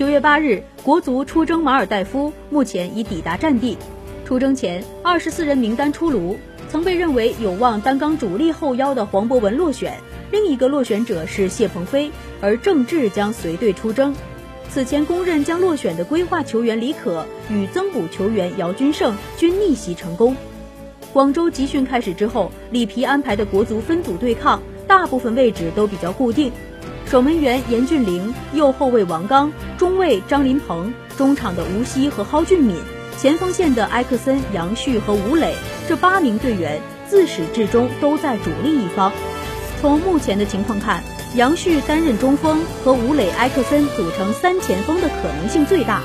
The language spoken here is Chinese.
九月八日，国足出征马尔代夫，目前已抵达战地。出征前，二十四人名单出炉，曾被认为有望担纲主力后腰的黄博文落选，另一个落选者是谢鹏飞，而郑智将随队出征。此前公认将落选的规划球员李可与增补球员姚军胜均逆袭成功。广州集训开始之后，里皮安排的国足分组对抗，大部分位置都比较固定。守门员严俊凌，右后卫王刚，中卫张琳芃，中场的吴曦和蒿俊闵，前锋线的埃克森、杨旭和吴磊，这八名队员自始至终都在主力一方。从目前的情况看。杨旭担任中锋，和吴磊、埃克森组成三前锋的可能性最大。